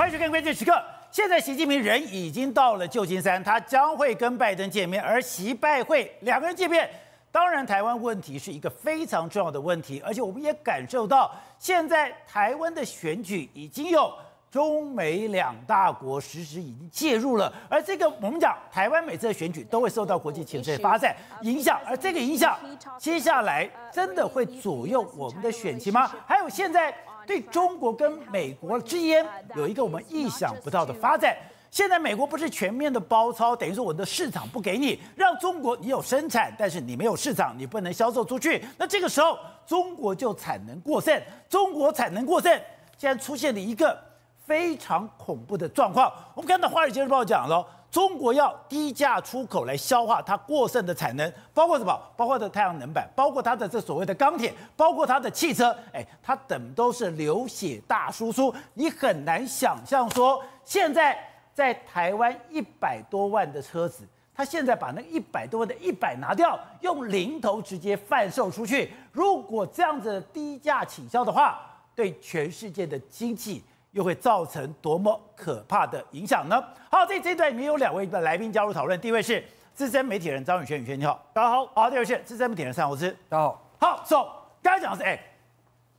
欢迎收看《关键时刻》。现在习近平人已经到了旧金山，他将会跟拜登见面，而习拜会两个人见面，当然台湾问题是一个非常重要的问题，而且我们也感受到，现在台湾的选举已经有中美两大国实时已经介入了，而这个我们讲台湾每次的选举都会受到国际情势发展影响，而这个影响接下来真的会左右我们的选情吗？还有现在。对中国跟美国之间有一个我们意想不到的发展。现在美国不是全面的包抄，等于说我的市场不给你，让中国你有生产，但是你没有市场，你不能销售出去。那这个时候中国就产能过剩，中国产能过剩，现在出现了一个非常恐怖的状况。我们看到《华尔街日报》讲了。中国要低价出口来消化它过剩的产能，包括什么？包括的太阳能板，包括它的这所谓的钢铁，包括它的汽车。哎，它等都是流血大输出。你很难想象说，现在在台湾一百多万的车子，它现在把那一百多万的一百拿掉，用零头直接贩售出去。如果这样子低价倾销的话，对全世界的经济。又会造成多么可怕的影响呢？好，这这一段里面有两位的来宾加入讨论。第一位是资深媒体人张宇轩，宇轩你好，大家好。好，第二位是资深媒体人蔡宏之，大家好。好，so 刚才讲的是，哎，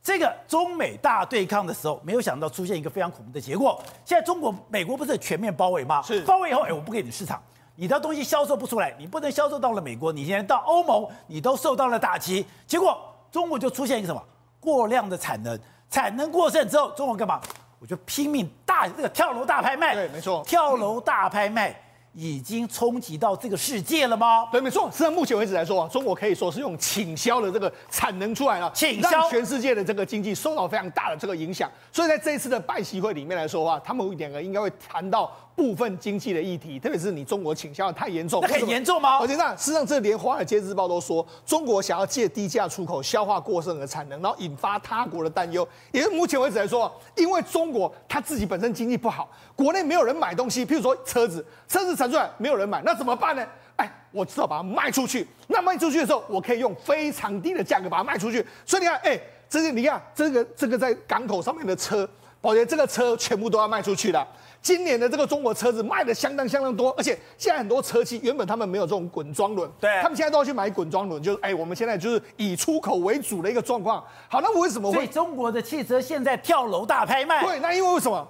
这个中美大对抗的时候，没有想到出现一个非常恐怖的结果。现在中国、美国不是全面包围吗？是。包围以后，哎，我不给你市场，你的东西销售不出来，你不能销售到了美国，你现在到欧盟，你都受到了打击。结果中国就出现一个什么过量的产能，产能过剩之后，中国干嘛？我就拼命大这个跳楼大拍卖，对，没错，跳楼大拍卖已经冲击到这个世界了吗？对，没错。实际上目前为止来说啊，中国可以说是用倾销的这个产能出来了，倾销让全世界的这个经济受到非常大的这个影响。所以在这一次的拜习会里面来说的话，他们两个应该会谈到。部分经济的议题，特别是你中国倾销的太严重，那很严重吗？而且那事实上，这连《华尔街日报》都说，中国想要借低价出口消化过剩的产能，然后引发他国的担忧。也是目前为止来说，因为中国它自己本身经济不好，国内没有人买东西，譬如说车子，车子产出来没有人买，那怎么办呢？哎，我只好把它卖出去。那卖出去的时候，我可以用非常低的价格把它卖出去。所以你看，哎，这是你看这个这个在港口上面的车，保洁这个车全部都要卖出去了。今年的这个中国车子卖的相当相当多，而且现在很多车企原本他们没有这种滚装轮，对，他们现在都要去买滚装轮，就是哎，我们现在就是以出口为主的一个状况。好，那为什么会？中国的汽车现在跳楼大拍卖？对，那因为为什么？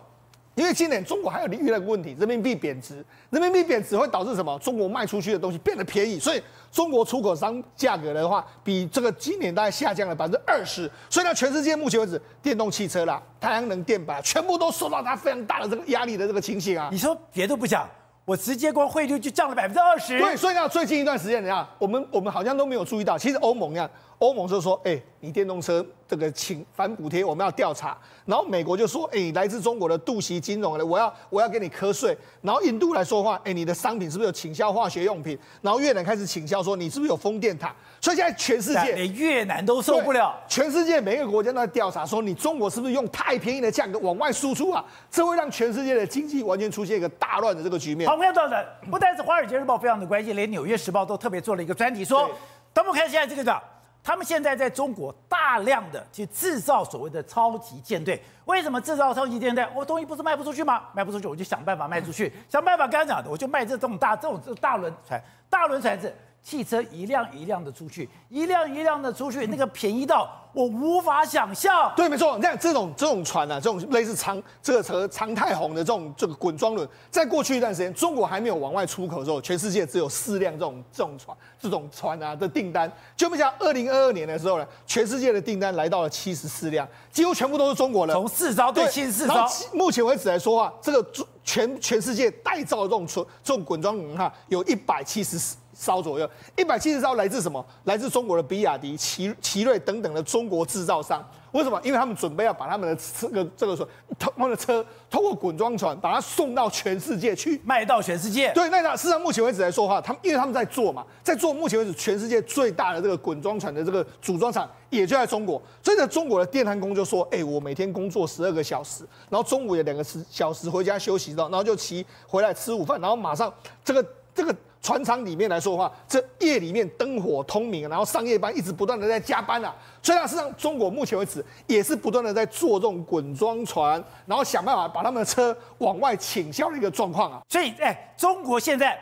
因为今年中国还有另外一个问题，人民币贬值，人民币贬值会导致什么？中国卖出去的东西变得便宜，所以中国出口商价格的话，比这个今年大概下降了百分之二十。所以呢，全世界目前为止，电动汽车啦、太阳能电板，全部都受到它非常大的这个压力的这个情形啊。你说别的不讲，我直接光汇率就降了百分之二十。对，所以呢，最近一段时间，你看，我们我们好像都没有注意到，其实欧盟呀。欧盟就说：“哎、欸，你电动车这个请反补贴，我们要调查。”然后美国就说：“哎、欸，来自中国的杜锡金融的，我要我要给你瞌税。”然后印度来说话：“哎、欸，你的商品是不是有倾销化学用品？”然后越南开始倾销说：“你是不是有风电塔？”所以现在全世界连越南都受不了，全世界每个国家都在调查说：“你中国是不是用太便宜的价格往外输出啊？”这会让全世界的经济完全出现一个大乱的这个局面。好，看到的不单是《华尔街日报》非常的关心，连《纽约时报》都特别做了一个专题，说：“咱们看现在这个的。”他们现在在中国大量的去制造所谓的超级舰队，为什么制造超级舰队？我东西不是卖不出去吗？卖不出去，我就想办法卖出去，想办法刚刚讲的，我就卖这这么大这种大轮船，大轮船子。汽车一辆一辆的出去，一辆一辆的出去，那个便宜到我无法想象。对，没错。你看这种这种船啊，这种类似长这个车长太红的这种这个滚装轮，在过去一段时间，中国还没有往外出口的时候，全世界只有四辆这种这种船这种船啊的订单。就没想到二零二二年的时候呢，全世界的订单来到了七十四辆，几乎全部都是中国人。从四艘对七十四艘。目前为止来说啊，这个全全世界代造的这种船这种滚装轮哈，有一百七十四。艘左右，一百七十艘来自什么？来自中国的比亚迪、奇奇瑞等等的中国制造商。为什么？因为他们准备要把他们的这个这个说，他们的车通过滚装船把它送到全世界去，卖到全世界。对，那那事实上目前为止来说的话，他们因为他们在做嘛，在做目前为止全世界最大的这个滚装船的这个组装厂，也就在中国。所以呢，中国的电焊工就说：“哎、欸，我每天工作十二个小时，然后中午有两个时小时回家休息到，然后就骑回来吃午饭，然后马上这个这个。”船厂里面来说的话，这夜里面灯火通明，然后上夜班一直不断的在加班啊。所以呢，事实上中国目前为止也是不断的在做这种滚装船，然后想办法把他们的车往外倾销的一个状况啊。所以，哎，中国现在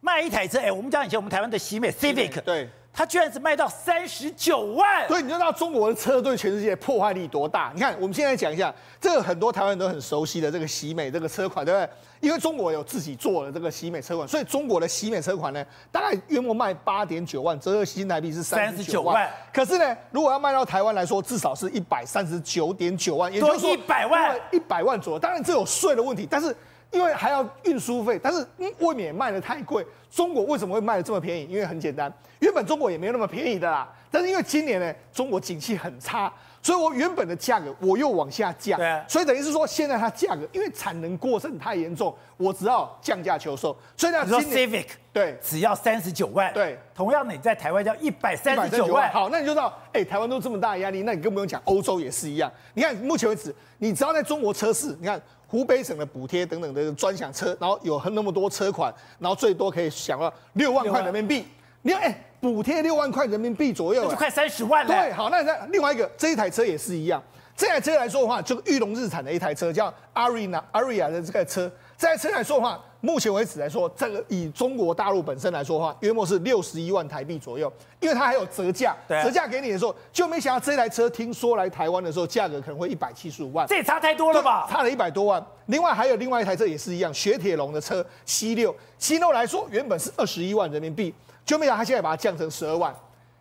卖一台车，哎，我们讲以前我们台湾的喜美 Civic，对。它居然是卖到三十九万，所以你知道中国的车对全世界破坏力多大？你看，我们现在讲一下这个很多台湾人都很熟悉的这个喜美这个车款，对不对？因为中国有自己做的这个喜美车款，所以中国的喜美车款呢，大概约莫卖八点九万，折合新台币是三十九万。可是呢，如果要卖到台湾来说，至少是一百三十九点九万，也就是说一百万，一百万左右。当然这有税的问题，但是。因为还要运输费，但是未免卖的太贵。中国为什么会卖的这么便宜？因为很简单，原本中国也没有那么便宜的啦。但是因为今年呢，中国景气很差，所以我原本的价格我又往下降。对啊。所以等于是说，现在它价格因为产能过剩太严重，我只好降价求售。所以呢，今年 Civic 对只要三十九万。对。同样的，你在台湾要一百三十九万。好，那你就知道，哎，台湾都这么大的压力，那你更不用讲，欧洲也是一样。你看目前为止，你只要在中国车市，你看。湖北省的补贴等等的专享车，然后有很那么多车款，然后最多可以享到六万块人民币。你看，哎，补贴六万块人民币左右，就快三十万了。对，好，那那另外一个这一台车也是一样，这台车来说的话，就裕隆日产的一台车叫 Arina Ariya 的这个车，这台车来说的话。目前为止来说，这个以中国大陆本身来说的话，约莫是六十一万台币左右，因为它还有折价，折价给你的时候，就没想到这台车听说来台湾的时候，价格可能会一百七十五万，这也差太多了吧？差了一百多万。另外还有另外一台车也是一样，雪铁龙的车 C 六，C 六来说原本是二十一万人民币，就没想到它现在把它降成十二万。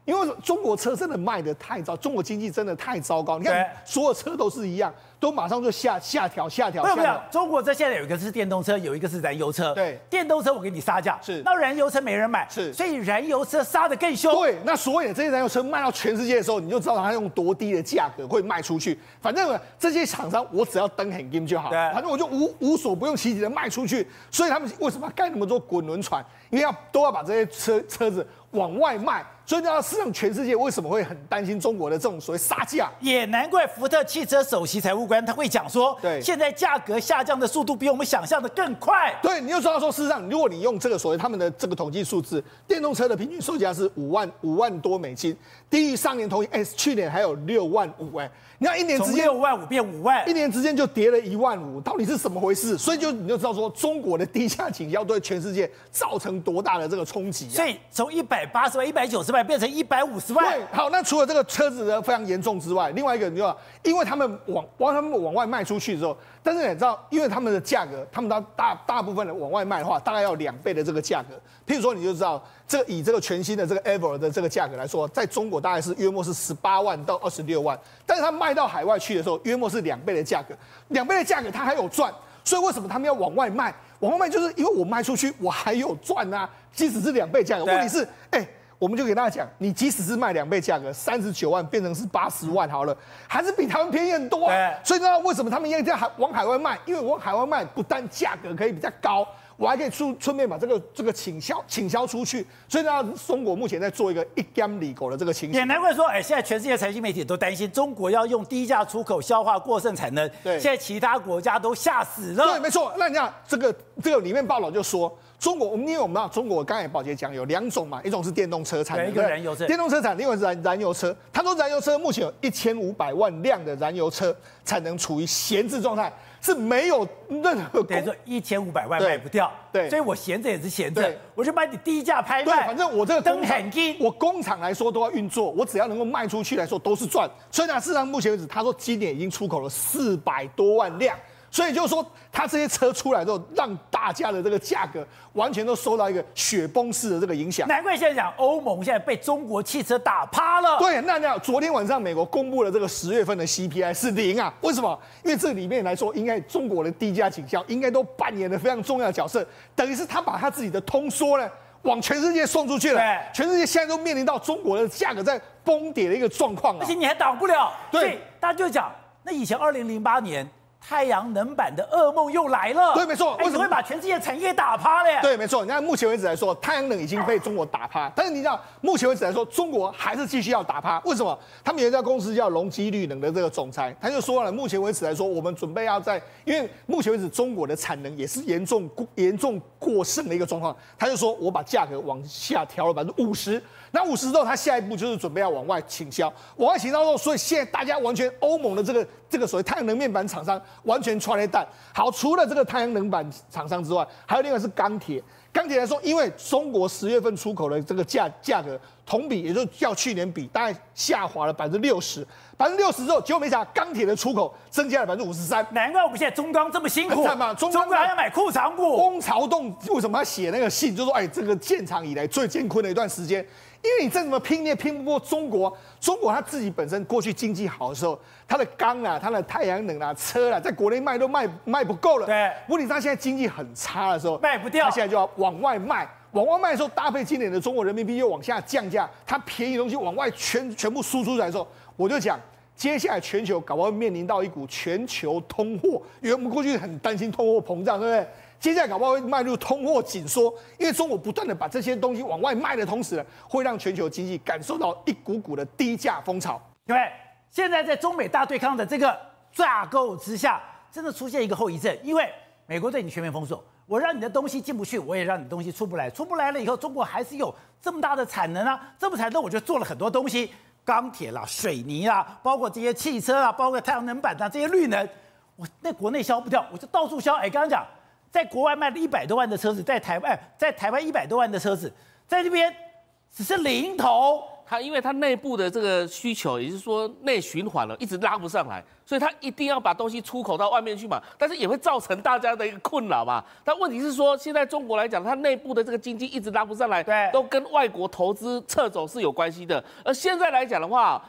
因为中国车真的卖的太糟，中国经济真的太糟糕。你看，所有车都是一样，都马上就下下调下调。没有没有，中国这现在有一个是电动车，有一个是燃油车。对，电动车我给你杀价，是。那燃油车没人买，是。所以燃油车杀的更凶。对，那所以这些燃油车卖到全世界的时候，你就知道它用多低的价格会卖出去。反正这些厂商，我只要登很金就好。对。反正我就无无所不用其极的卖出去。所以他们为什么要盖那么多滚轮船？因为要都要把这些车车子往外卖。所以，要让全世界为什么会很担心中国的这种所谓杀价？也难怪福特汽车首席财务官他会讲说，对，现在价格下降的速度比我们想象的更快。对，你就知道说，事实上，如果你用这个所谓他们的这个统计数字，电动车的平均售价是五万五万多美金，低于上年同期，哎，去年还有六万五，哎。你看一年之间六万五变五万，一年之间就跌了一万五，到底是怎么回事？所以就你就知道说，中国的低价倾销对全世界造成多大的这个冲击啊！所以从一百八十万、一百九十万变成一百五十万。对，好，那除了这个车子的非常严重之外，另外一个你知道，因为他们往往他们往外卖出去之后，但是你知道，因为他们的价格，他们大大大部分的往外卖的话，大概要两倍的这个价格。譬如说，你就知道。这以这个全新的这个 Ever 的这个价格来说，在中国大概是约莫是十八万到二十六万，但是它卖到海外去的时候，约莫是两倍的价格，两倍的价格它还有赚，所以为什么他们要往外卖？往外卖就是因为我卖出去我还有赚啊，即使是两倍价格。问题是，哎，我们就给大家讲，你即使是卖两倍价格，三十九万变成是八十万好了，还是比他们便宜很多啊。所以呢，为什么他们要这样海往海外卖？因为往海外卖不但价格可以比较高。我还可以出顺便把这个这个倾销倾销出去，所以呢，中国目前在做一个一干里狗的这个情形。也难怪说，哎，现在全世界财经媒体都担心中国要用低价出口消化过剩产能。对，现在其他国家都吓死了。对，没错。那你看这个这个里面报道就说，中国我们因为我们知道中国刚才宝杰讲有两种嘛，一种是电动车产能，一个燃油车，电动车产能，另外是燃燃油车。他说燃油车目前有一千五百万辆的燃油车产能处于闲置状态。是没有任何，等于说一千五百万卖不掉，对，所以我闲着也是闲着，我就把你低价拍卖，对，反正我这个灯很低，我工厂来说都要运作，我只要能够卖出去来说都是赚。所以呢，事实上目前为止，他说今年已经出口了四百多万辆。所以就是说，他这些车出来之后，让大家的这个价格完全都受到一个雪崩式的这个影响。难怪现在讲欧盟现在被中国汽车打趴了。对，那那昨天晚上美国公布了这个十月份的 CPI 是零啊？为什么？因为这里面来说，应该中国的低价倾销应该都扮演了非常重要的角色，等于是他把他自己的通缩呢往全世界送出去了。对，全世界现在都面临到中国的价格在崩跌的一个状况啊，而且你还挡不了。对，大家就讲，那以前二零零八年。太阳能板的噩梦又来了。对，没错。为什么会把全世界产业打趴了呀？对，没错。你看，目前为止来说，太阳能已经被中国打趴。但是你知道，目前为止来说，中国还是继续要打趴。为什么？他们有一家公司叫隆基绿能的这个总裁，他就说了，目前为止来说，我们准备要在，因为目前为止中国的产能也是严重严重过剩的一个状况，他就说我把价格往下调了百分之五十。那五十之后，他下一步就是准备要往外倾销，往外倾销之后，所以现在大家完全欧盟的这个这个所谓太阳能面板厂商完全穿了蛋。好，除了这个太阳能板厂商之外，还有另外是钢铁。钢铁来说，因为中国十月份出口的这个价价格同比，也就是较去年比，大概下滑了百分之六十，百分之六十之后，结果没想到钢铁的出口增加了百分之五十三。难怪我们现在中钢这么辛苦，中钢还要买裤长股。翁朝栋为什么要写那个信？就说，哎，这个建厂以来最艰困的一段时间。因为你再怎么拼，你也拼不过中国。中国它自己本身过去经济好的时候，它的钢啊、它的太阳能啊、车啊，在国内卖都卖卖不够了。对，问题是它现在经济很差的时候，卖不掉，它现在就要往外卖。往外卖的时候，搭配今年的中国人民币又往下降价，它便宜的东西往外全全部输出来的时候，我就讲，接下来全球搞不好面临到一股全球通货，因为我们过去很担心通货膨胀，对不对？接下来搞不好会迈入通货紧缩，因为中国不断的把这些东西往外卖的同时呢，会让全球经济感受到一股股的低价风潮。因为现在在中美大对抗的这个架构之下，真的出现一个后遗症，因为美国对你全面封锁，我让你的东西进不去，我也让你的东西出不来，出不来了以后，中国还是有这么大的产能啊，这么产能，我就做了很多东西，钢铁啦、水泥啦，包括这些汽车啊，包括太阳能板啊，这些绿能，我那国内销不掉，我就到处销。哎，刚刚讲。在国外卖了一百多万的车子，在台湾，在台湾一百多万的车子，在这边只是零头。它因为它内部的这个需求，也就是说内循环了，一直拉不上来，所以它一定要把东西出口到外面去嘛。但是也会造成大家的一个困扰嘛。但问题是说，现在中国来讲，它内部的这个经济一直拉不上来，对，都跟外国投资撤走是有关系的。而现在来讲的话，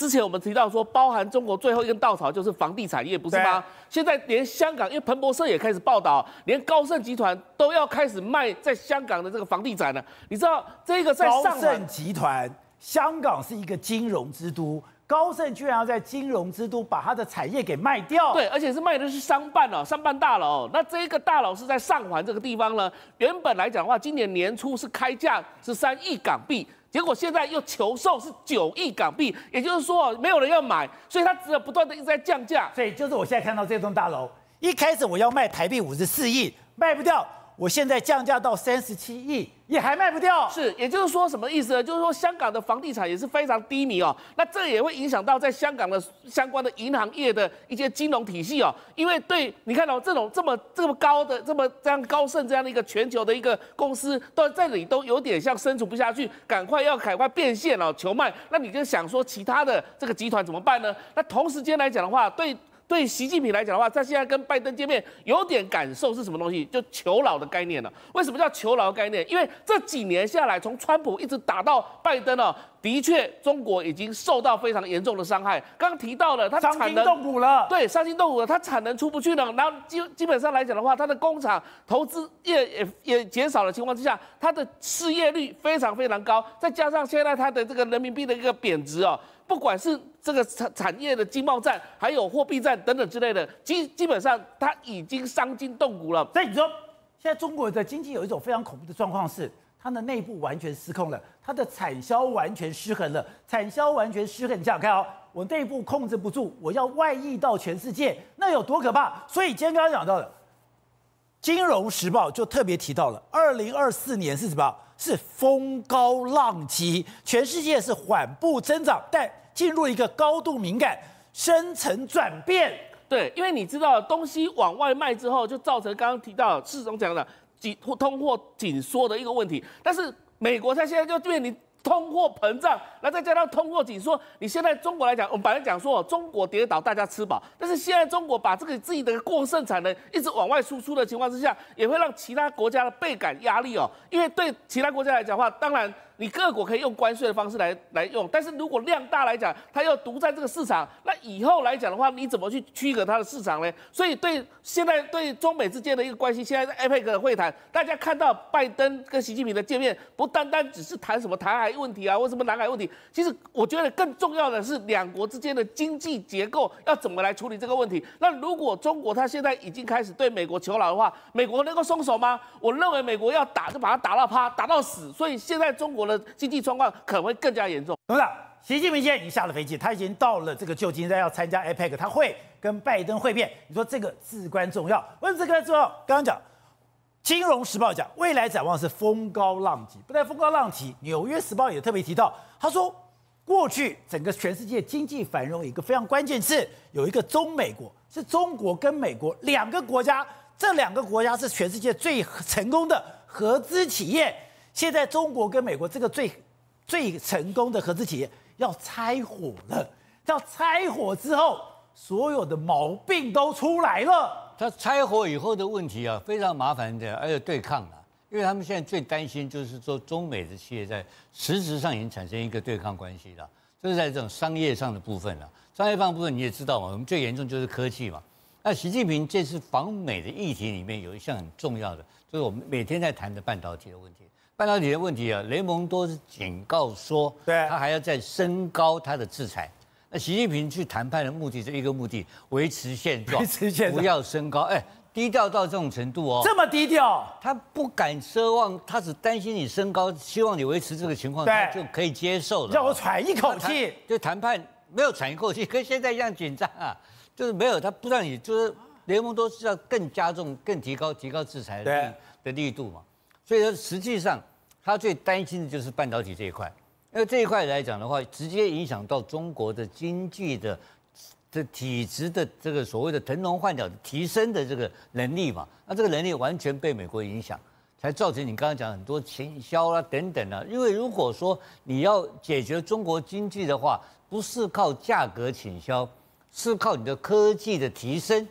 之前我们提到说，包含中国最后一根稻草就是房地产业，不是吗？现在连香港，因为彭博社也开始报道，连高盛集团都要开始卖在香港的这个房地产了。你知道这个在上高盛集团，香港是一个金融之都，高盛居然要在金融之都把它的产业给卖掉。对，而且是卖的是商办哦，商办大楼。那这个大楼是在上环这个地方呢。原本来讲的话，今年年初是开价是三亿港币。结果现在又求售是九亿港币，也就是说没有人要买，所以它只有不断的一直在降价。所以就是我现在看到这栋大楼，一开始我要卖台币五十四亿，卖不掉。我现在降价到三十七亿，也还卖不掉。是，也就是说什么意思呢？就是说香港的房地产也是非常低迷哦。那这也会影响到在香港的相关的银行业的一些金融体系哦。因为对你看到、这种这么这么高的这么这样高盛这样的一个全球的一个公司，都在这里都有点像生存不下去，赶快要赶快变现哦，求卖。那你就想说其他的这个集团怎么办呢？那同时间来讲的话，对。对习近平来讲的话，他现在跟拜登见面有点感受是什么东西？就求饶的概念了。为什么叫求饶概念？因为这几年下来，从川普一直打到拜登哦，的确中国已经受到非常严重的伤害。刚刚提到了，它产能伤筋动骨了，对，伤筋动骨了，它产能出不去了。然后基基本上来讲的话，它的工厂投资业也也减少的情况之下，它的失业率非常非常高。再加上现在它的这个人民币的一个贬值哦。不管是这个产产业的经贸战，还有货币战等等之类的，基基本上它已经伤筋动骨了。所以你说，现在中国的经济有一种非常恐怖的状况是，它的内部完全失控了，它的产销完全失衡了，产销完全失衡。你想想看哦，我内部控制不住，我要外溢到全世界，那有多可怕？所以今天刚刚讲到的，《金融时报》就特别提到了，二零二四年是什么？是风高浪急，全世界是缓步增长，但进入一个高度敏感、深层转变。对，因为你知道东西往外卖之后，就造成刚刚提到世总讲的紧通货紧缩的一个问题。但是美国它现在就面临通货膨胀，那再加上通货紧缩，你现在中国来讲，我们本来讲说中国跌倒大家吃饱，但是现在中国把这个自己的过剩产能一直往外输出的情况之下，也会让其他国家的倍感压力哦。因为对其他国家来讲的话，当然。你各国可以用关税的方式来来用，但是如果量大来讲，它要独占这个市场，那以后来讲的话，你怎么去区隔它的市场呢？所以对现在对中美之间的一个关系，现在在 APEC 的会谈，大家看到拜登跟习近平的见面，不单单只是谈什么台海问题啊，或什么南海问题，其实我觉得更重要的是两国之间的经济结构要怎么来处理这个问题。那如果中国它现在已经开始对美国求饶的话，美国能够松手吗？我认为美国要打就把它打到趴，打到死。所以现在中国经济状况可能会更加严重。董事长，习近平现在已经下了飞机，他已经到了这个旧金山要参加 APEC，他会跟拜登会面。你说这个至关重要？为什么这个重要？刚刚讲，金融时报讲未来展望是风高浪急，不但风高浪急，纽约时报也特别提到，他说过去整个全世界经济繁荣一个非常关键是，有一个中美国，是中国跟美国两个国家，这两个国家是全世界最成功的合资企业。现在中国跟美国这个最最成功的合资企业要拆伙了，要拆伙之后，所有的毛病都出来了。他拆伙以后的问题啊，非常麻烦的，而且对抗啊，因为他们现在最担心就是说中美的企业在实质上已经产生一个对抗关系了，就是在这种商业上的部分了。商业上的部分你也知道嘛，我们最严重就是科技嘛。那习近平这次访美的议题里面有一项很重要的，就是我们每天在谈的半导体的问题。半导体的问题啊，雷蒙多是警告说，对，他还要再升高他的制裁。那习近平去谈判的目的是一个目的，维持现状，维持现状，不要升高。哎，低调到这种程度哦，这么低调，他不敢奢望，他只担心你升高，希望你维持这个情况，他就可以接受了。让我喘一口气。就谈判没有喘一口气，跟现在一样紧张啊，就是没有，他不让你，就是雷蒙多是要更加重、更提高、提高制裁的力的力度嘛。所以说，实际上他最担心的就是半导体这一块。因为这一块来讲的话，直接影响到中国的经济的这体质的这个所谓的腾笼换鸟提升的这个能力嘛，那这个能力完全被美国影响，才造成你刚刚讲很多倾销啊等等啊。因为如果说你要解决中国经济的话，不是靠价格倾销，是靠你的科技的提升，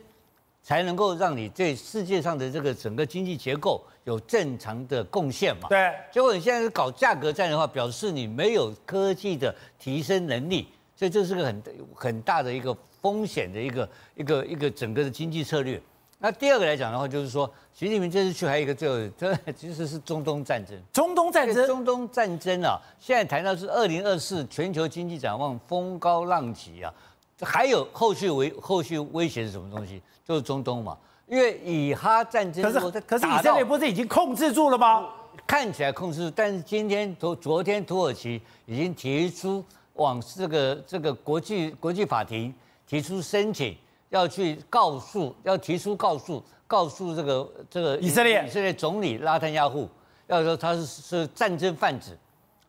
才能够让你对世界上的这个整个经济结构。有正常的贡献嘛？对。结果你现在是搞价格战的话，表示你没有科技的提升能力，所以这是个很很大的一个风险的一个一个一个整个的经济策略。那第二个来讲的话，就是说习近平这次去还有一个最后，这其实是中东战争。中东战争。中东战争啊，现在谈到是二零二四全球经济展望风高浪急啊，还有后续威后续威胁是什么东西？就是中东嘛。因为以哈战争，可是可是以色列不是已经控制住了吗？看起来控制住，但是今天昨昨天土耳其已经提出往这个这个国际国际法庭提出申请，要去告诉，要提出告诉告诉这个这个以色列以色列总理拉坦亚户，要说他是是战争贩子，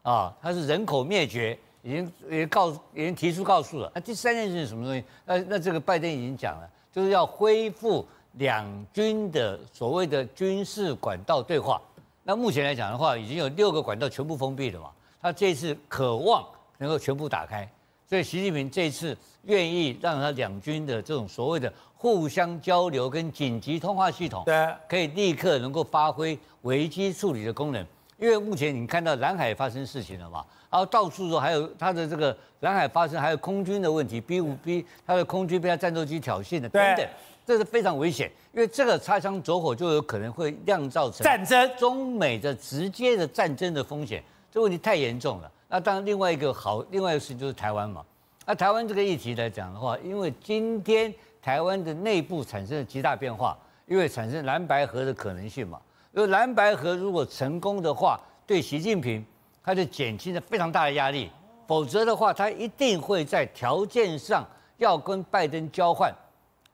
啊，他是人口灭绝，已经也告已经提出告诉了。那第三件事是什么东西？那那这个拜登已经讲了，就是要恢复。两军的所谓的军事管道对话，那目前来讲的话，已经有六个管道全部封闭了嘛。他这次渴望能够全部打开，所以习近平这次愿意让他两军的这种所谓的互相交流跟紧急通话系统，对，可以立刻能够发挥危机处理的功能。因为目前你看到南海发生事情了嘛，然后到处说还有他的这个南海发生还有空军的问题，B 五 B 他的空军被他战斗机挑衅的等等。这是非常危险，因为这个擦枪走火就有可能会酿造成战争，中美的直接的战争的风险，这问题太严重了。那当然，另外一个好，另外一个事情就是台湾嘛。那台湾这个议题来讲的话，因为今天台湾的内部产生了极大变化，因为产生蓝白河的可能性嘛。因为蓝白河如果成功的话，对习近平他就减轻了非常大的压力，否则的话，他一定会在条件上要跟拜登交换。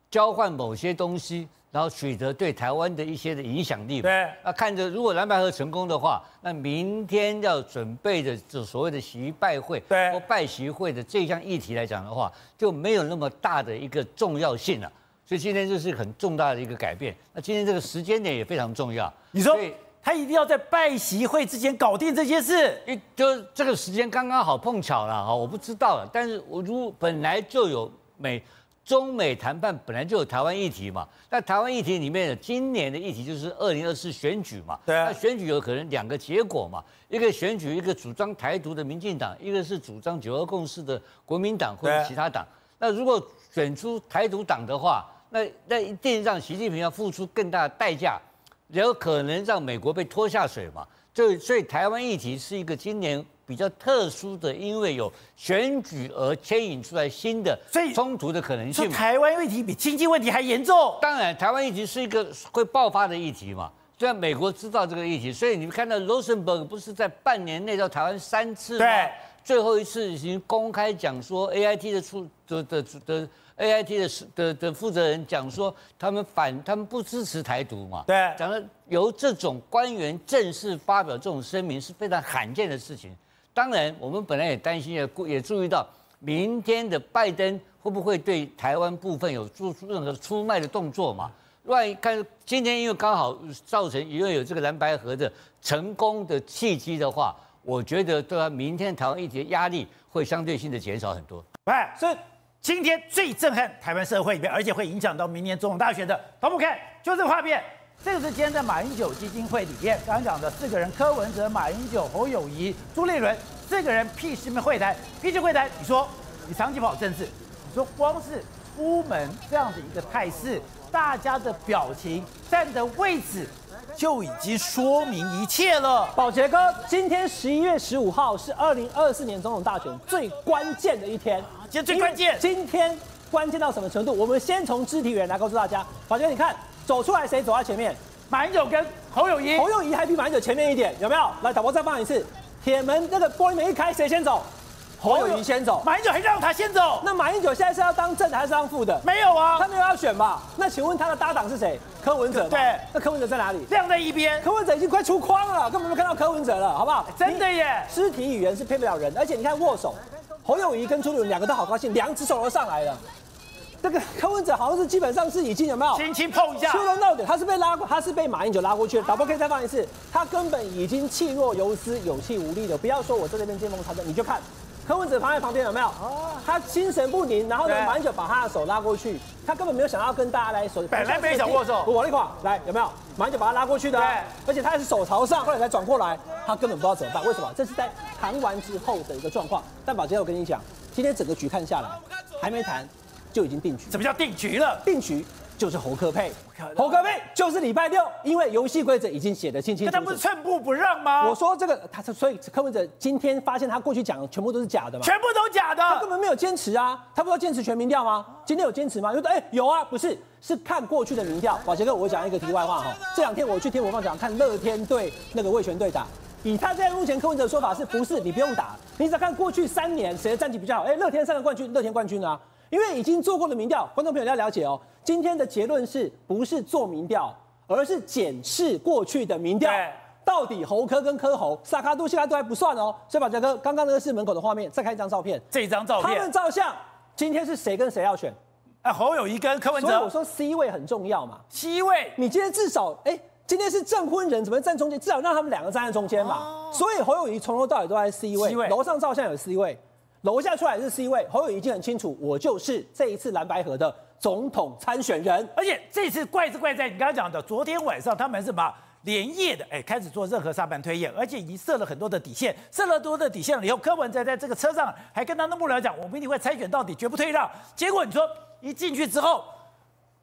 交换某些东西，然后取得对台湾的一些的影响力。对，那看着如果蓝白合成功的话，那明天要准备的这所谓的习拜会，对，或拜习会的这项议题来讲的话，就没有那么大的一个重要性了。所以今天就是很重大的一个改变。那今天这个时间点也非常重要。你说他一定要在拜习会之前搞定这些事？一就这个时间刚刚好碰巧了哈，我不知道了。但是我如果本来就有美。中美谈判本来就有台湾议题嘛，那台湾议题里面的今年的议题就是二零二四选举嘛，对啊，那选举有可能两个结果嘛，一个选举一个主张台独的民进党，一个是主张九二共识的国民党或者其他党，那如果选出台独党的话，那那一定让习近平要付出更大的代价，有可能让美国被拖下水嘛，就所以台湾议题是一个今年。比较特殊的，因为有选举而牵引出来新的冲突的可能性。所以台湾问题比经济问题还严重。当然，台湾议题是一个会爆发的议题嘛。虽然美国知道这个议题，所以你们看到罗森伯格不是在半年内到台湾三次吗？对。最后一次已经公开讲说，A I T 的出的的的的的的负责人讲说，他们反，他们不支持台独嘛？对，讲了由这种官员正式发表这种声明是非常罕见的事情。当然，我们本来也担心，也也注意到，明天的拜登会不会对台湾部分有做出任何出卖的动作嘛？万一看今天因为刚好造成因为有这个蓝白河的成功的契机的话，我觉得对他明天台湾议题的压力会相对性的减少很多。哎，所以今天最震撼台湾社会里面，而且会影响到明年总统大选的，同步看就这个画面。这个是今天在马英九基金会里面刚刚讲的四个人：柯文哲、马英九、侯友谊、朱立伦。四个人屁事没会谈，屁事会谈。你说你长期跑政治，你说光是出门这样的一个态势，大家的表情、站的位置，就已经说明一切了。宝杰哥，今天十一月十五号是二零二四年总统大选最关键的一天，今天最关键。今天关键到什么程度？我们先从肢体语言来告诉大家。宝娟，你看走出来谁走在前面？马英九跟侯友谊，侯友谊还比马英九前面一点，有没有？来，导播再放一次。铁门那个玻璃门一开，谁先走？侯友谊先走。马英九还让他先走？那马英九现在是要当正的还是当副的？没有啊，他没有要选吧？那请问他的搭档是谁？柯文哲。对，那柯文哲在哪里？晾在一边。柯文哲已经快出框了，根本没看到柯文哲了，好不好？真的耶，肢体语言是骗不了人的，而且你看握手，侯友谊跟朱立伦两个都好高兴，两只手都上来了。这个柯文哲好像是基本上是已经有没有轻轻碰一下，触动到底，他是被拉过，他是被马英九拉过去的。导播可以再放一次，他根本已经气若游丝，有气无力的。不要说我在这边见缝插针，你就看柯文哲旁边旁边有没有？他心神不宁，然后呢，马英九把他的手拉过去，他根本没有想要跟大家来手，本来没想握手，我那块来有没有？马英九把他拉过去的，而且他还是手朝上，后来才转过来，他根本不知道怎么办。为什么？这是在谈完之后的一个状况。但宝杰，我跟你讲，今天整个局看下来，还没谈。就已经定局。什么叫定局了？定局就是侯克佩，侯克佩就是礼拜六，因为游戏规则已经写得清清楚楚。他不是寸步不让吗？我说这个，他所以柯文哲今天发现他过去讲的全部都是假的嘛？全部都假的，他根本没有坚持啊！他不说坚持全民调吗？今天有坚持吗？有的，哎，有啊，不是，是看过去的民调。宝杰哥，我讲一个题外话哈，这两天我去天母棒球场看乐天对那个魏全队打，以他现在目前柯文哲的说法是不是？你不用打，你只要看过去三年谁的战绩比较好。哎，乐天三个冠军，乐天冠军啊。因为已经做过的民调，观众朋友要了解哦。今天的结论是不是做民调，而是检视过去的民调，到底侯科跟柯侯，萨卡杜、西卡度还不算哦。所以宝杰哥，刚刚那个是门口的画面，再看一张照片，这张照片，他们照相，今天是谁跟谁要选？啊，侯友谊跟柯文哲。所以我说 C 位很重要嘛，C 位，你今天至少，哎，今天是证婚人，怎么站中间？至少让他们两个站在中间嘛。哦、所以侯友谊从头到尾都在 C 位，楼上照相有 C 位。楼下出来的是 C 位，侯友已经很清楚，我就是这一次蓝白合的总统参选人。而且这次怪是怪在你刚刚讲的，昨天晚上他们是什么连夜的哎开始做任何沙盘推演，而且已经设了很多的底线，设了多的底线了以后，柯文哲在这个车上还跟他的幕僚讲，我们一定会参选到底，绝不退让。结果你说一进去之后，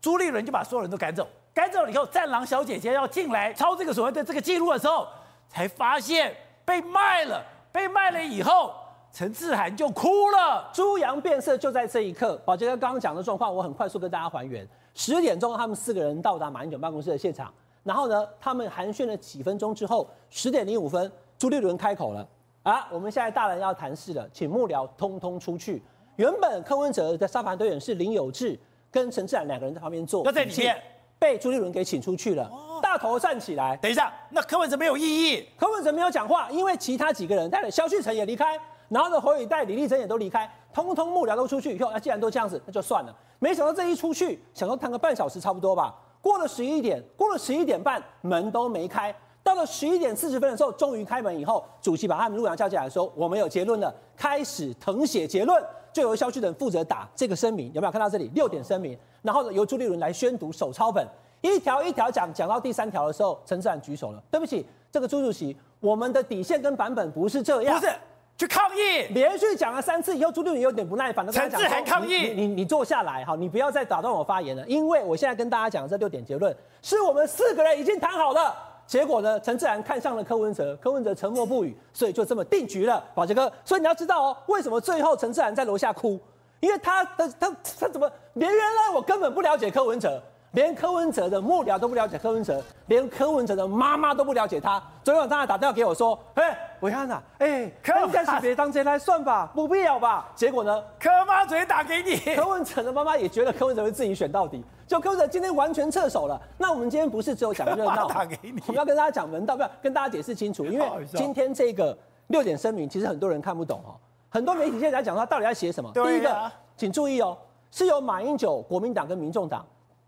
朱立伦就把所有人都赶走，赶走了以后，战狼小姐姐要进来抄这个所谓的这个记录的时候，才发现被卖了，被卖了以后。陈志涵就哭了，猪羊变色就在这一刻。宝杰哥刚刚讲的状况，我很快速跟大家还原。十点钟，他们四个人到达马英九办公室的现场，然后呢，他们寒暄了几分钟之后，十点零五分，朱立伦开口了：“啊，我们现在大人要谈事了，请幕僚通通出去。”原本柯文哲的沙盘推演是林有志跟陈智菡两个人在旁边坐，要在里面被朱立伦给请出去了，大头站起来。等一下，那柯文哲没有异议，柯文哲没有讲话，因为其他几个人带了萧旭岑也离开。然后呢，侯友宜带李丽珍也都离开，通通幕僚都出去以后，那既然都这样子，那就算了。没想到这一出去，想说谈个半小时差不多吧。过了十一点，过了十一点半，门都没开。到了十一点四十分的时候，终于开门以后，主席把他们幕僚叫进来说：“我们有结论了，开始誊写结论。”就由肖旭等负责打这个声明，有没有看到这里六点声明？然后呢，由朱立伦来宣读手抄本，一条一条讲，讲到第三条的时候，陈智菡举手了。对不起，这个朱主席，我们的底线跟版本不是这样。不是。去抗议，连续讲了三次以后，朱立伦有点不耐烦的跟他讲：“陈智菡抗议，你你你坐下来，好，你不要再打断我发言了，因为我现在跟大家讲的这六点结论是我们四个人已经谈好了。结果呢，陈智菡看上了柯文哲，柯文哲沉默不语，所以就这么定局了，宝杰哥。所以你要知道哦，为什么最后陈智菡在楼下哭？因为他的他他，他怎么连原来我根本不了解柯文哲。”连柯文哲的幕僚都不了解柯文哲，连柯文哲的妈妈都不了解他。昨天晚上还打电话给我说：“哎，暐瀚啊，哎，柯应该是别当真来算吧，不必要吧。”结果呢，柯妈昨天打给你，柯文哲的妈妈也觉得柯文哲会自己选到底，就柯文哲今天完全撤手了。那我们今天不是只有讲热闹，打给你，我们要跟大家讲门道，不要跟大家解释清楚，因为今天这个六点声明，其实很多人看不懂哦。很多媒体现在讲他到底在写什么？啊、第一个，请注意哦，是由马英九、国民党跟民众党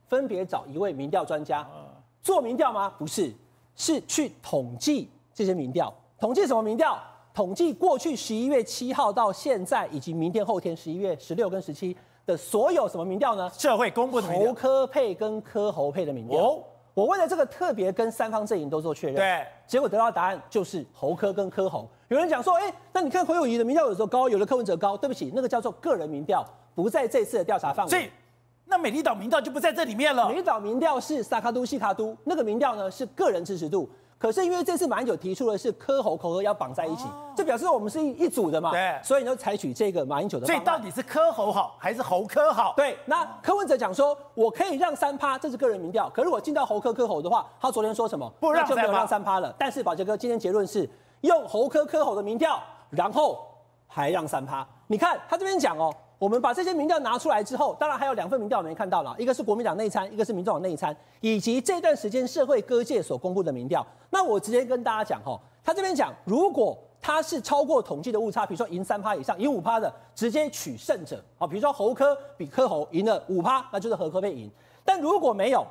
分别找一位民调专家做民调吗？不是，是去统计这些民调。统计什么民调？统计过去十一月七号到现在，以及明天、后天十一月十六跟十七的所有什么民调呢？社会公布的。侯科配跟柯侯配的民调。哦，我为了这个特别跟三方阵营都做确认。对，结果得到答案就是侯科跟柯侯。有人讲说，哎，那你看侯友宜的民调有时候高，有的柯文哲高。对不起，那个叫做个人民调，不在这次的调查范围。那美丽岛民调就不在这里面了。美丽岛民调是萨卡都、西卡都，那个民调呢是个人支持度。可是因为这次马英九提出的是科侯口合要绑在一起，这表示我们是一一组的嘛。对，所以你就采取这个马英九的。所以到底是科侯好还是侯科好？对，那柯文哲讲说，我可以让三趴，这是个人民调。可是我进到侯科科侯的话，他昨天说什么？不让就没有让三趴了。但是宝杰哥今天结论是用侯科科侯的民调。然后还让三趴，你看他这边讲哦，我们把这些民调拿出来之后，当然还有两份民调我们看到了，一个是国民党内参，一个是民众党内参，以及这段时间社会各界所公布的民调。那我直接跟大家讲哈，他这边讲，如果他是超过统计的误差，比如说赢三趴以上，赢五趴的，直接取胜者啊，比如说侯科比柯侯赢了五趴，那就是侯柯配赢。但如果没有，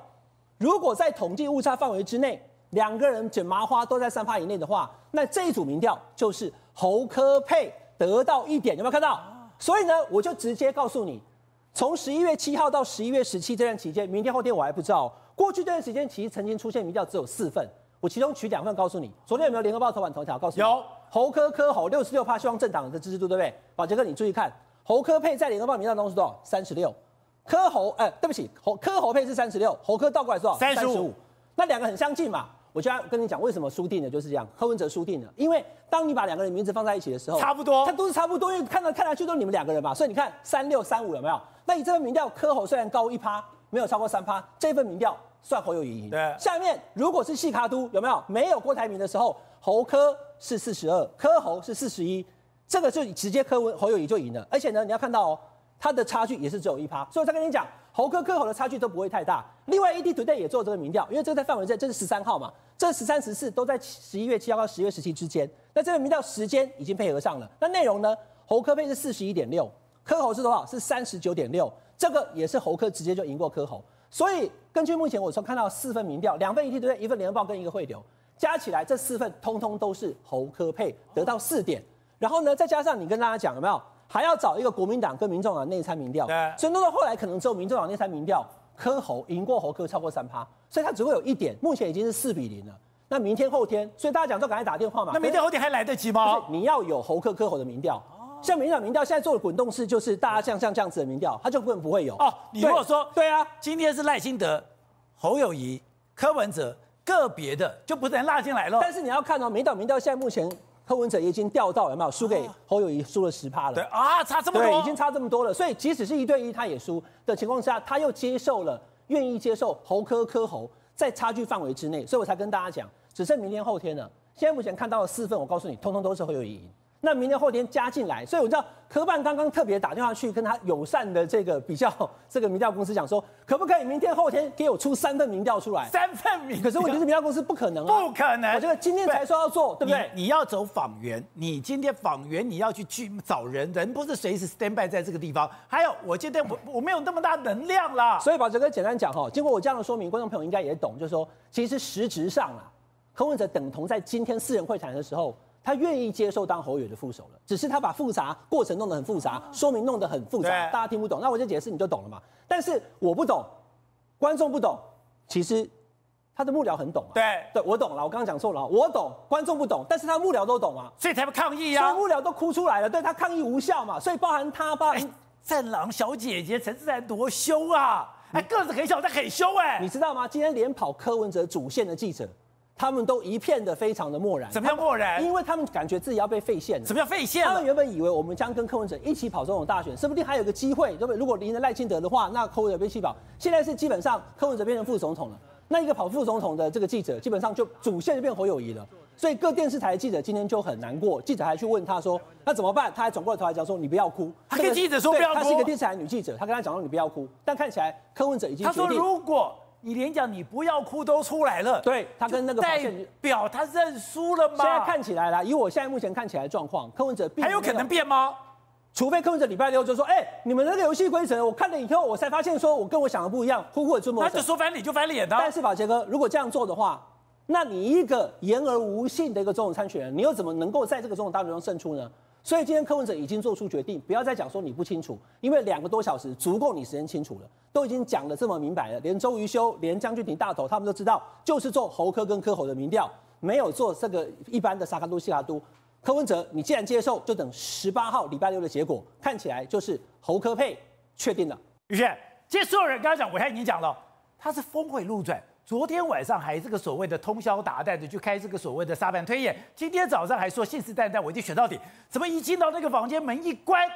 如果在统计误差范围之内，两个人捡麻花都在三趴以内的话，那这一组民调就是。侯科配得到一点，有没有看到？所以呢，我就直接告诉你，从十一月七号到十一月十七这段期间，明天后天我还不知道。过去这段时间其实曾经出现民调只有四份，我其中取两份告诉你。昨天有没有联合报头版头条告诉你？有。侯科科侯六十六趴，希望政党的支持度对不对？宝杰哥，你注意看，侯科配在联合报民调中是多少？三十六。科侯，哎，对不起，侯科侯配是三十六，侯科倒过来是多少？三十五。那两个很相近嘛。我就要跟你讲，为什么输定了就是这样。柯文哲输定了，因为当你把两个人名字放在一起的时候，差不多，他都是差不多，因为看到看来去都是你们两个人嘛。所以你看三六三五有没有？那你这份民调，柯侯虽然高一趴，没有超过三趴，这份民调算侯友宜赢。对。下面如果是细卡都有没有？没有郭台铭的时候，侯柯是四十二，柯侯是四十一，这个就直接柯文侯友宜就赢了。而且呢，你要看到哦，他的差距也是只有一趴。所以我再跟你讲。侯科科侯的差距都不会太大。另外，ETtoday 也做这个民调，因为这个在范围在，这是十三号嘛，这十三、十四都在十一月七号到十月十七之间。那这个民调时间已经配合上了。那内容呢？侯科配是四十一点六，科侯是多少？是三十九点六。这个也是侯科直接就赢过科侯。所以根据目前我所看到四份民调，两份 ETtoday，一份联合报跟一个汇流，加起来这四份通通都是侯科配得到四点。然后呢，再加上你跟大家讲有没有？还要找一个国民党跟民众党内参民调，所以弄到后来可能只有民众党内参民调，柯侯赢过侯柯超过三趴，所以他只会有一点，目前已经是四比零了。那明天后天，所以大家讲都赶快打电话嘛。那明天后天还来得及吗？你要有侯柯柯侯的民调，像民进党民调现在做的滚动式，就是大家像像这样子的民调，他就根本不会有。哦，你如果说对啊，今天是赖清德、侯友谊、柯文哲个别的，就不能拉进来了。但是你要看到、哦、民进党民调现在目前。柯文哲已经掉到有没有输给侯友谊输了十趴了？对啊，差这么多，已经差这么多了。所以即使是一对一，他也输的情况下，他又接受了，愿意接受侯科科侯在差距范围之内，所以我才跟大家讲，只剩明天后天了。现在目前看到的四份，我告诉你，通通都是侯友谊赢。那明天后天加进来，所以我知道科办刚刚特别打电话去跟他友善的这个比较这个民调公司讲说，可不可以明天后天给我出三份民调出来？三份民调，可是问题是民调公司不可能啊，不可能。我觉得今天才说要做，对，对不对？你，你要走访员，你今天访员你要去去找人，人不是随时 stand by 在这个地方。还有，我今天我我没有那么大能量啦。所以宝哲哥简单讲哈，经过我这样的说明，观众朋友应该也懂，就是说，其实实质上啊，柯文哲等同在今天四人会谈的时候。他愿意接受当侯友的副手了，只是他把复杂过程弄得很复杂，说明弄得很复杂，大家听不懂。那我就解释，你就懂了嘛。但是我不懂，观众不懂，其实他的幕僚很懂啊。对，对我懂了，我刚刚讲错了，我懂，观众不懂，但是他幕僚都懂啊，所以才不抗议啊。所以幕僚都哭出来了，对他抗议无效嘛。所以包含他，包含战狼小姐姐陈智菡多凶啊，哎，个子很小，但很凶哎。你知道吗？今天连跑柯文哲主线的记者。他们都一片的非常的漠然。怎么样漠然？因为他们感觉自己要被废线了。什么叫废线？他们原本以为我们将跟柯文哲一起跑总统大选，说不定还有个机会，对不对？如果赢了赖清德的话，那柯文哲被弃保。现在是基本上柯文哲变成副总统了，那一个跑副总统的这个记者，基本上就主线就变侯友谊了。所以各电视台的记者今天就很难过，记者还去问他说：“那怎么办？”他还转过来头来讲说：“你不要哭。”他跟记者说：“不要哭。”他是一个电视台女记者，他跟他讲说：“你不要哭。”但看起来柯文哲已经。他说：“如果。”你连讲你不要哭都出来了，对他跟那个代表他认输了吗？现在看起来啦，以我现在目前看起来的状况，柯文哲并还有可能变吗？除非柯文哲礼拜六就说，哎、欸，你们那个游戏规则，我看了以后，我才发现说我跟我想的不一样，呼呼的尊。那就说翻脸就翻脸的。但是法杰哥，如果这样做的话，那你一个言而无信的一个总统参选人，你又怎么能够在这个总统大选中胜出呢？所以今天柯文哲已经做出决定，不要再讲说你不清楚，因为两个多小时足够你时间清楚了，都已经讲得这么明白了，连周瑜修、连江俊廷大头他们都知道，就是做侯科跟柯侯的民调，没有做这个一般的沙卡都、西卡都。柯文哲，你既然接受，就等十八号礼拜六的结果，看起来就是侯科配确定了。宇轩，今天所有人刚刚讲，我还已经讲了，他是峰回路转。昨天晚上还这个所谓的通宵达旦的去开这个所谓的沙盘推演，今天早上还说信誓旦旦我一定选到底，怎么一进到那个房间门一关，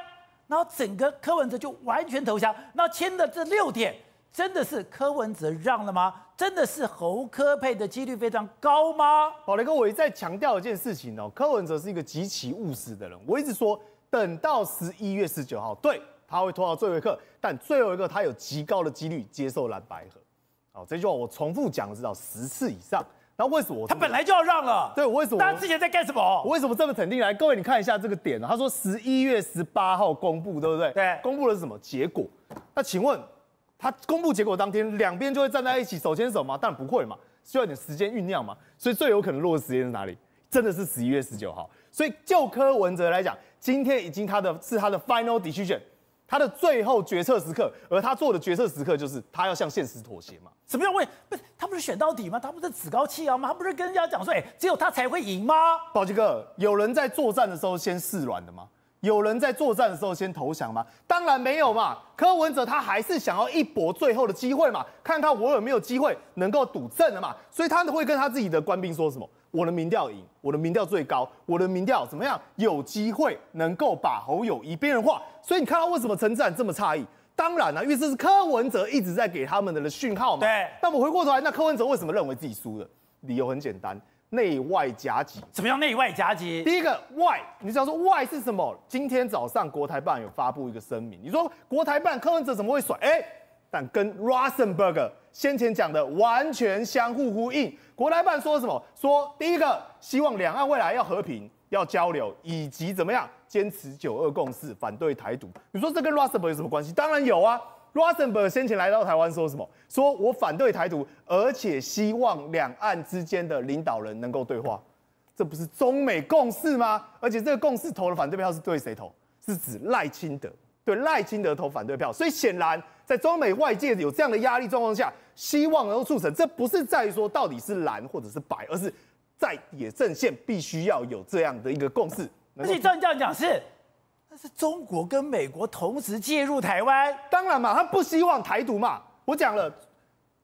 然后整个柯文哲就完全投降？那签的这六点真的是柯文哲让了吗？真的是侯科配的几率非常高吗？宝杰哥，我一再强调一件事情哦，柯文哲是一个极其务实的人，我一直说等到十一月十九号，对，他会拖到最后一刻，但最后一个他有极高的几率接受蓝白合。好，这句话我重复讲了至少十次以上。那为什么他本来就要让了？对，为什么？他之前在干什么？我为什么这么肯定？来，各位你看一下这个点啊。他说十一月十八号公布，对不对？对。公布的是什么结果？那请问他公布结果当天，两边就会站在一起手牵手吗？当然不会嘛，需要一点时间酝酿嘛。所以最有可能落的时间是哪里？真的是十一月十九号。所以就柯文哲来讲，今天已经他的是他的 final decision。他的最后决策时刻，而他做的决策时刻就是他要向现实妥协嘛？什么叫为？不是他不是选到底吗？他不是趾高气扬吗？他不是跟人家讲说，哎，只有他才会赢吗？宝鸡哥，有人在作战的时候先示软的吗？有人在作战的时候先投降吗？当然没有嘛。柯文哲他还是想要一搏最后的机会嘛，看看我有没有机会能够赌正的嘛。所以他会跟他自己的官兵说什么？我的民调赢，我的民调最高，我的民调怎么样？有机会能够把侯友谊边缘化。所以你看到为什么陈志涵这么诧异？当然了、啊，因为这是柯文哲一直在给他们的讯号嘛。对。那我回过头来，那柯文哲为什么认为自己输了？理由很简单，内外夹击。什么叫内外夹击？第一个外，你想说外是什么？今天早上国台办有发布一个声明，你说国台办柯文哲怎么会甩？哎，但跟 Rosenberg 先前讲的完全相互呼应。国台办说什么？说第一个希望两岸未来要和平。要交流，以及怎么样坚持九二共识，反对台独。你说这跟 Rosenberg 有什么关系？当然有啊。Rosenberg 先前来到台湾说什么？说我反对台独，而且希望两岸之间的领导人能够对话。这不是中美共识吗？而且这个共识投的反对票是对谁投？是指赖清德，对赖清德投反对票。所以显然，在中美外界有这样的压力状况下，希望能够促成。这不是在于说到底是蓝或者是白，而是。在野阵线必须要有这样的一个共识，而且照你这样讲是，是中国跟美国同时介入台湾，当然嘛，他不希望台独嘛。我讲了，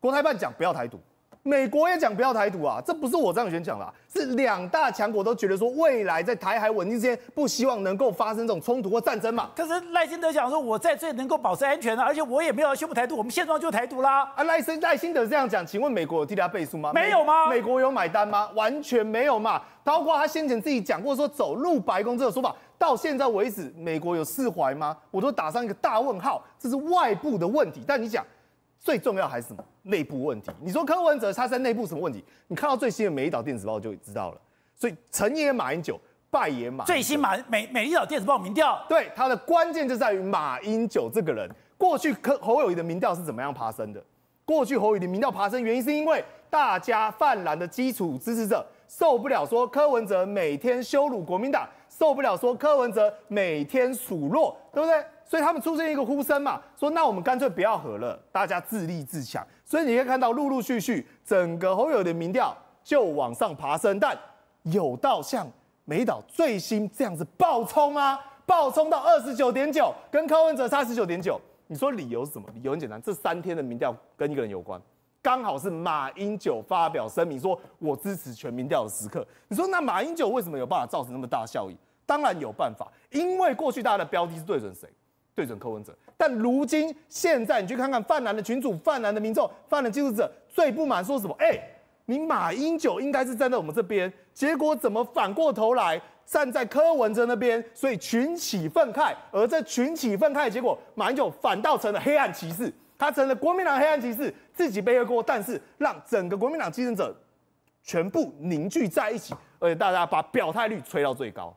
国台办讲不要台独。美国也讲不要台独啊，这不是我张宇轩讲的，是两大强国都觉得说，未来在台海稳定之间，不希望能够发生这种冲突或战争嘛。可是赖清德讲说，我在这里能够保持安全啊，而且我也没有要宣布台独，我们现状就是台独啦。啊，赖森赖清德这样讲，请问美国有替他背书吗？没有吗？美国有买单吗？完全没有嘛。包括他先前自己讲过说走入白宫这个说法，到现在为止，美国有释怀吗？我都打上一个大问号。这是外部的问题，但你讲。最重要还是什么？内部问题。你说柯文哲他在内部什么问题？你看到最新的《美丽岛电子报》就知道了。所以成也马英九，败也马英九。最新马美美丽岛电子报民调，对它的关键就在于马英九这个人。过去柯侯友谊的民调是怎么样爬升的？过去侯友谊的民调爬升原因是因为大家泛蓝的基础支持者受不了说柯文哲每天羞辱国民党，受不了说柯文哲每天数落，对不对？所以他们出现一个呼声嘛，说那我们干脆不要合了，大家自立自强。所以你可以看到陆陆续续整个侯友的民调就往上爬升，但有到像美岛最新这样子爆冲啊？爆冲到二十九点九，跟柯文哲差十九点九。你说理由是什么？理由很简单，这三天的民调跟一个人有关，刚好是马英九发表声明说我支持全民调的时刻。你说那马英九为什么有办法造成那么大的效益？当然有办法，因为过去大家的标的是对准谁？对准柯文哲。但如今现在你去看看泛蓝的群主、泛蓝的民众、泛蓝技术者最不满说什么？哎，你马英九应该是站在我们这边，结果怎么反过头来站在柯文哲那边？所以群起愤慨，而这群起愤慨的结果，马英九反倒成了黑暗骑士，他成了国民党黑暗骑士，自己背黑锅，但是让整个国民党基层者全部凝聚在一起，而且大家把表态率吹到最高。